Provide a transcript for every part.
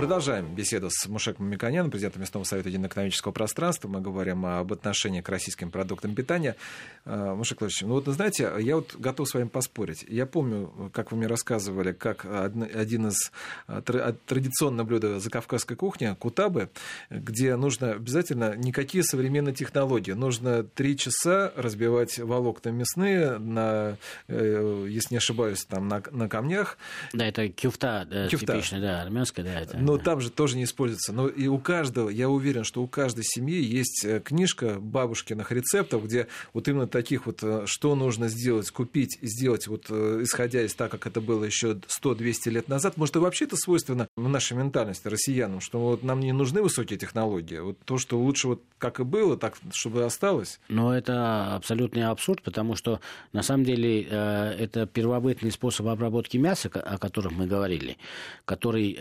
Продолжаем беседу с Мушеком Миконяном, президентом Местного совета единого экономического пространства. Мы говорим об отношении к российским продуктам питания. А, Мушек Владимирович, ну вот, знаете, я вот готов с вами поспорить. Я помню, как вы мне рассказывали, как один из а, традиционных блюд закавказской кухни, кутабы, где нужно обязательно никакие современные технологии. Нужно три часа разбивать волокна мясные на, э, если не ошибаюсь, там на, на камнях. Да, это кюфта, да, кюфта. типичная, да, армянская, да. Это но там же тоже не используется. Но и у каждого, я уверен, что у каждой семьи есть э, книжка бабушкиных рецептов, где вот именно таких вот, э, что нужно сделать, купить, сделать, вот э, исходя из того, как это было еще 100-200 лет назад. Может, и вообще это свойственно нашей ментальности, россиянам, что вот нам не нужны высокие технологии. Вот то, что лучше вот как и было, так, чтобы осталось. Но это абсолютный абсурд, потому что на самом деле это первобытный способ обработки мяса, о котором мы говорили, который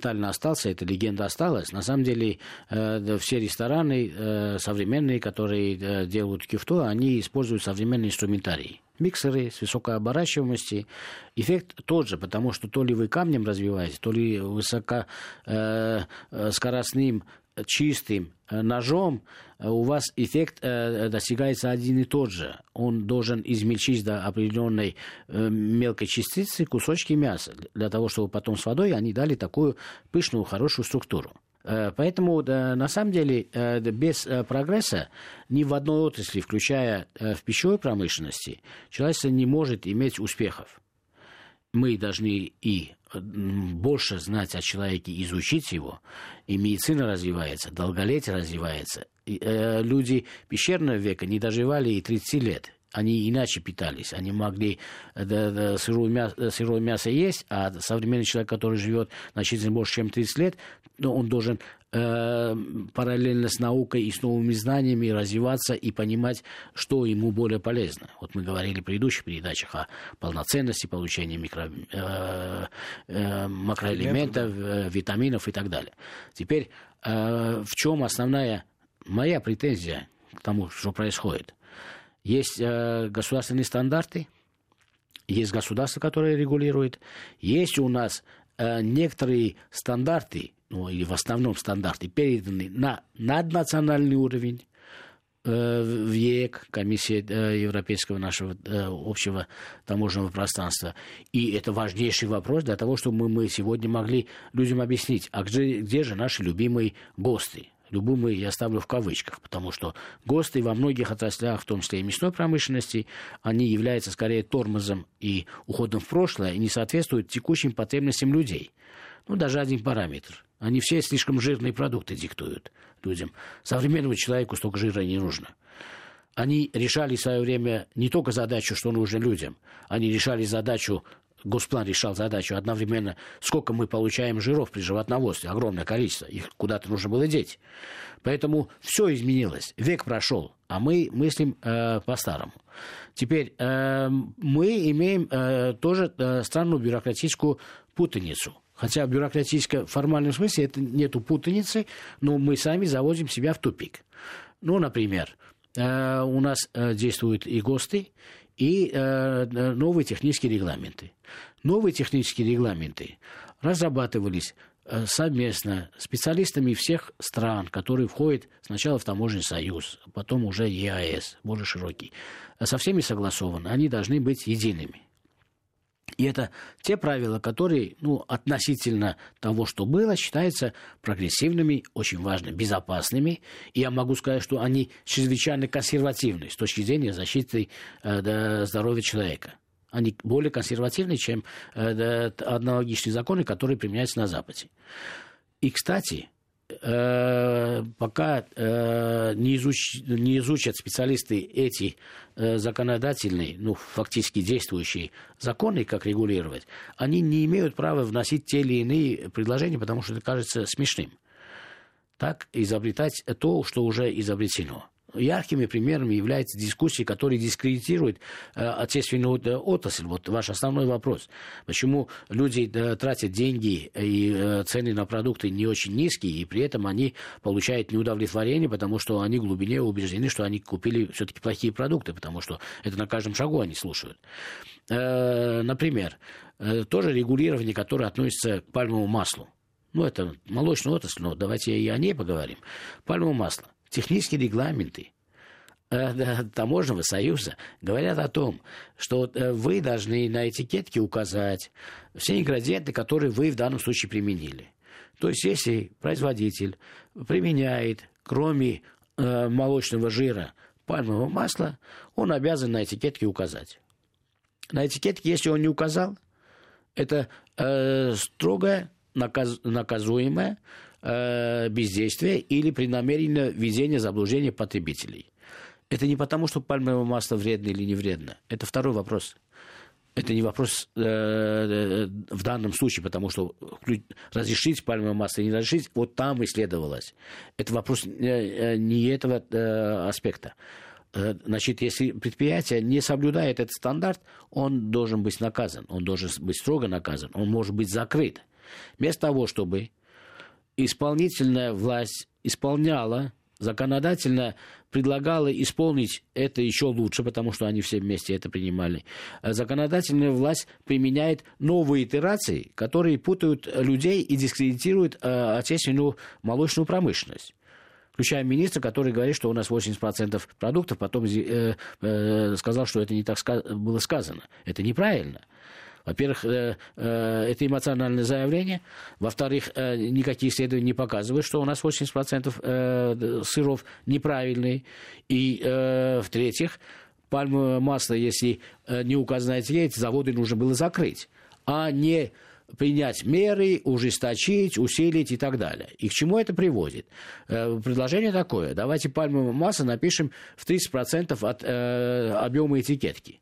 ментально детально остался, эта легенда осталась. На самом деле э, все рестораны э, современные, которые э, делают кюфту, они используют современный инструментарий миксеры с высокой оборачиваемостью. Эффект тот же, потому что то ли вы камнем развиваете, то ли высокоскоростным чистым ножом, у вас эффект достигается один и тот же. Он должен измельчить до определенной мелкой частицы кусочки мяса, для того, чтобы потом с водой они дали такую пышную, хорошую структуру. Поэтому, на самом деле, без прогресса ни в одной отрасли, включая в пищевой промышленности, человечество не может иметь успехов. Мы должны и больше знать о человеке, изучить его, и медицина развивается, долголетие развивается. И, э, люди пещерного века не доживали и 30 лет. Они иначе питались. Они могли да, э, да, сырое, мясо, сырое мясо есть, а современный человек, который живет значительно больше, чем 30 лет, ну, он должен э, параллельно с наукой и с новыми знаниями развиваться и понимать, что ему более полезно. Вот мы говорили в предыдущих передачах о полноценности получения микро, э, э, макроэлементов, э, витаминов и так далее. Теперь э, в чем основная моя претензия к тому, что происходит? Есть э, государственные стандарты, есть государство, которое регулирует, есть у нас э, некоторые стандарты, ну или в основном стандарты, переданы на наднациональный уровень, э, в ЕЭК, комиссия э, Европейского нашего э, общего таможенного пространства. И это важнейший вопрос для того, чтобы мы, мы сегодня могли людям объяснить, а где, где же наши любимые ГОСТы, любимые я ставлю в кавычках, потому что ГОСТы во многих отраслях, в том числе и мясной промышленности, они являются скорее тормозом и уходом в прошлое и не соответствуют текущим потребностям людей. Ну, даже один параметр. Они все слишком жирные продукты диктуют людям. Современному человеку столько жира не нужно. Они решали в свое время не только задачу, что нужно людям, они решали задачу Госплан решал задачу одновременно, сколько мы получаем жиров при животноводстве, огромное количество, их куда-то нужно было деть. Поэтому все изменилось, век прошел, а мы мыслим э, по-старому. Теперь э, мы имеем э, тоже э, странную бюрократическую путаницу. Хотя в бюрократическом формальном смысле это нету путаницы, но мы сами заводим себя в тупик. Ну, например, э, у нас э, действуют и ГОСТы, и э, новые технические регламенты. Новые технические регламенты разрабатывались совместно специалистами всех стран, которые входят сначала в таможенный союз, потом уже ЕАЭС, более широкий. Со всеми согласованы, они должны быть едиными. И это те правила, которые ну, относительно того, что было, считаются прогрессивными, очень важными, безопасными. И я могу сказать, что они чрезвычайно консервативны с точки зрения защиты э, здоровья человека. Они более консервативны, чем э, аналогичные законы, которые применяются на Западе. И, кстати, Э, пока э, не, изуч, не изучат специалисты эти э, законодательные, ну, фактически действующие законы, как регулировать, они не имеют права вносить те или иные предложения, потому что это кажется смешным. Так изобретать то, что уже изобретено. Яркими примерами являются дискуссии, которые дискредитируют э, отечественную отрасль. Вот ваш основной вопрос. Почему люди э, тратят деньги и э, цены на продукты не очень низкие, и при этом они получают неудовлетворение, потому что они в глубине убеждены, что они купили все-таки плохие продукты, потому что это на каждом шагу они слушают. Э, например, э, тоже регулирование, которое относится к пальмовому маслу. Ну, это молочная отрасль, но давайте и о ней поговорим. Пальмовое масло технические регламенты э, таможенного союза говорят о том, что э, вы должны на этикетке указать все ингредиенты, которые вы в данном случае применили. То есть, если производитель применяет, кроме э, молочного жира, пальмового масла, он обязан на этикетке указать. На этикетке, если он не указал, это э, строгое наказ, наказуемое бездействия или преднамеренное введение заблуждения потребителей. Это не потому, что пальмовое масло вредно или не вредно. Это второй вопрос. Это не вопрос э, э в данном случае, потому что разрешить пальмовое масло или не разрешить, вот там исследовалось. Это вопрос э, э не этого э, аспекта. Э, значит, если предприятие не соблюдает этот стандарт, он должен быть наказан, он должен быть строго наказан, он может быть закрыт. Вместо того, чтобы исполнительная власть исполняла, законодательно предлагала исполнить это еще лучше, потому что они все вместе это принимали. Законодательная власть применяет новые итерации, которые путают людей и дискредитируют э, отечественную молочную промышленность включая министра, который говорит, что у нас 80% продуктов, потом э, э, сказал, что это не так ска- было сказано. Это неправильно. Во-первых, э, э, это эмоциональное заявление. Во-вторых, э, никакие исследования не показывают, что у нас 80% сыров неправильные. И в-третьих, пальмовое масло, если не указано эти заводы нужно было закрыть, а не принять меры, ужесточить, усилить и так далее. И к чему это приводит? Предложение такое. Давайте пальмовое масло напишем в 30% от э, объема этикетки.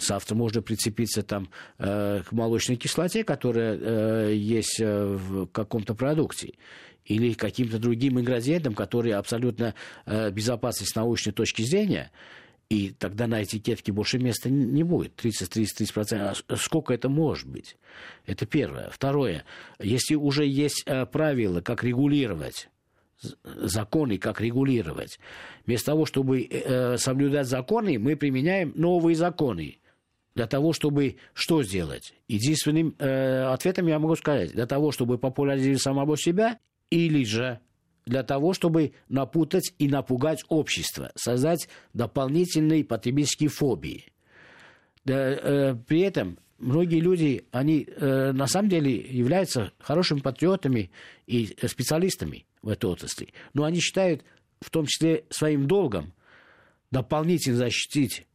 Завтра можно прицепиться там, э, к молочной кислоте, которая э, есть э, в каком-то продукте или каким-то другим ингредиентам, которые абсолютно э, безопасны с научной точки зрения, и тогда на этикетке больше места не будет. 30-30-30%. А сколько это может быть? Это первое. Второе. Если уже есть э, правила, как регулировать законы, как регулировать. Вместо того, чтобы э, соблюдать законы, мы применяем новые законы для того, чтобы что сделать? Единственным э, ответом я могу сказать, для того, чтобы популяризировать самого себя, или же для того, чтобы напутать и напугать общество, создать дополнительные потребительские фобии. Да, э, при этом многие люди, они э, на самом деле являются хорошими патриотами и специалистами в этой отрасли, но они считают в том числе своим долгом дополнительно защитить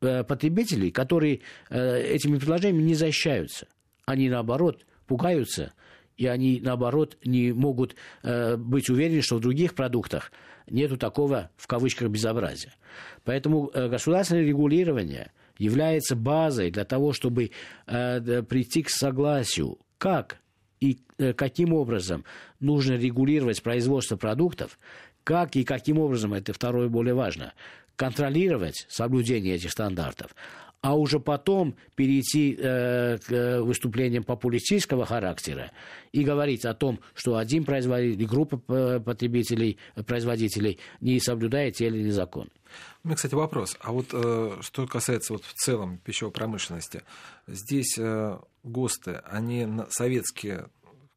потребителей, которые э, этими предложениями не защищаются. Они, наоборот, пугаются, и они, наоборот, не могут э, быть уверены, что в других продуктах нету такого, в кавычках, безобразия. Поэтому государственное регулирование является базой для того, чтобы прийти к согласию, как и каким образом нужно регулировать производство продуктов, как и каким образом, это второе более важно, контролировать соблюдение этих стандартов, а уже потом перейти э, к э, выступлениям популистического характера и говорить о том, что один производитель, группа потребителей, производителей не соблюдает те или иные законы. У меня, кстати, вопрос. А вот э, что касается вот в целом пищевой промышленности, здесь э, ГОСТы, они советские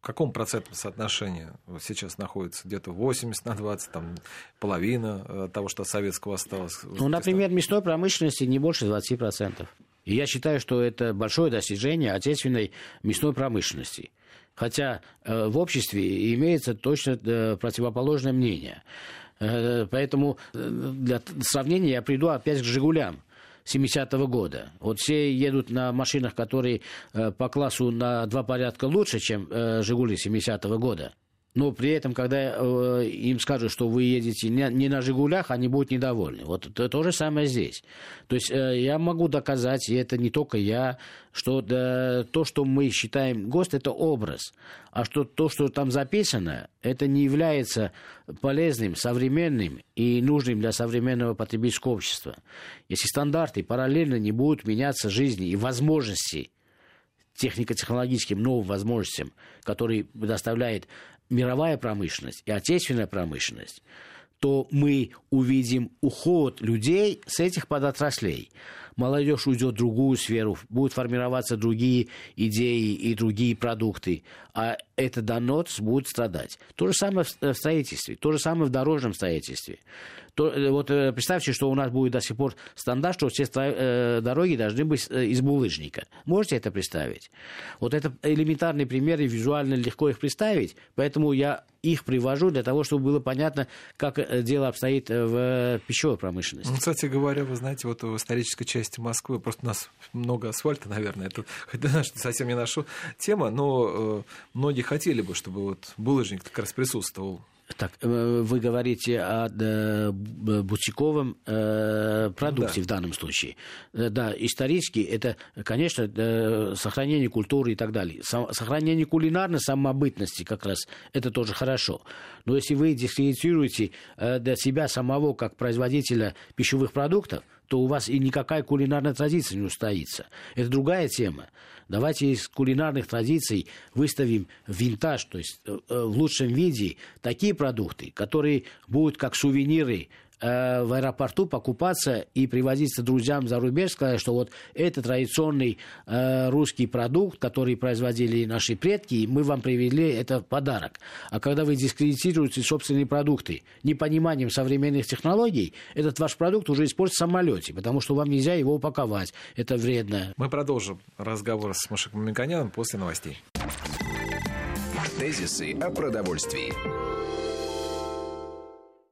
каком процентном соотношении сейчас находится? Где-то 80 на 20, там половина э, того, что советского осталось? Ну, например, мясной промышленности не больше 20%. И я считаю, что это большое достижение отечественной мясной промышленности. Хотя э, в обществе имеется точно э, противоположное мнение. Э, поэтому э, для сравнения я приду опять к «Жигулям». 70-го года. Вот все едут на машинах, которые э, по классу на два порядка лучше, чем э, «Жигули» 70-го года. Но при этом, когда э, им скажут, что вы едете не, не на «Жигулях», они будут недовольны. Вот то, то же самое здесь. То есть э, я могу доказать, и это не только я, что да, то, что мы считаем ГОСТ, это образ. А что то, что там записано, это не является полезным, современным и нужным для современного потребительского общества. Если стандарты параллельно не будут меняться жизни и возможности технико-технологическим новым возможностям, которые предоставляет мировая промышленность и отечественная промышленность, то мы увидим уход людей с этих подотраслей. Молодежь уйдет в другую сферу, будут формироваться другие идеи и другие продукты, а этот донос будет страдать. То же самое в строительстве, то же самое в дорожном строительстве то э, вот э, представьте, что у нас будет до сих пор стандарт, что все э, дороги должны быть из булыжника. Можете это представить? Вот это элементарные примеры, визуально легко их представить, поэтому я их привожу для того, чтобы было понятно, как дело обстоит в пищевой промышленности. Ну, кстати говоря, вы знаете, вот в исторической части Москвы, просто у нас много асфальта, наверное, это, это совсем не наша тема, но э, многие хотели бы, чтобы вот булыжник как раз присутствовал так, э, вы говорите о э, бутиковом продукте да. в данном случае. Да, исторически это, конечно, сохранение культуры и так далее. Сохранение кулинарной самобытности как раз это тоже хорошо. Но если вы дискредитируете для себя самого как производителя пищевых продуктов, то у вас и никакая кулинарная традиция не устоится. Это другая тема. Давайте из кулинарных традиций выставим винтаж, то есть э, э, в лучшем виде такие продукты, которые будут как сувениры Э, в аэропорту покупаться и привозиться друзьям за рубеж, сказать, что вот это традиционный э, русский продукт, который производили наши предки, и мы вам привезли это подарок. А когда вы дискредитируете собственные продукты непониманием современных технологий, этот ваш продукт уже используется в самолете, потому что вам нельзя его упаковать. Это вредно. Мы продолжим разговор с Машиком Мамиканяном после новостей. Тезисы о продовольствии.